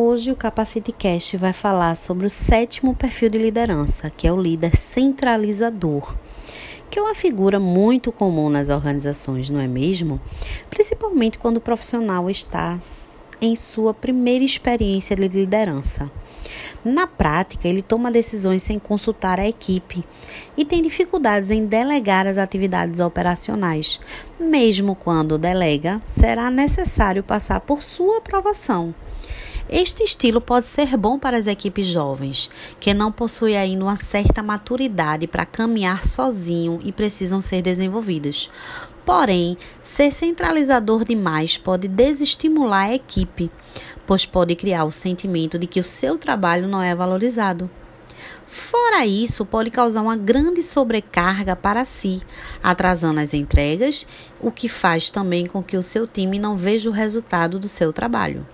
Hoje o Capacity Cast vai falar sobre o sétimo perfil de liderança, que é o líder centralizador, que é uma figura muito comum nas organizações, não é mesmo? Principalmente quando o profissional está em sua primeira experiência de liderança. Na prática, ele toma decisões sem consultar a equipe e tem dificuldades em delegar as atividades operacionais. Mesmo quando delega, será necessário passar por sua aprovação. Este estilo pode ser bom para as equipes jovens, que não possuem ainda uma certa maturidade para caminhar sozinho e precisam ser desenvolvidas. Porém, ser centralizador demais pode desestimular a equipe, pois pode criar o sentimento de que o seu trabalho não é valorizado. Fora isso, pode causar uma grande sobrecarga para si, atrasando as entregas, o que faz também com que o seu time não veja o resultado do seu trabalho.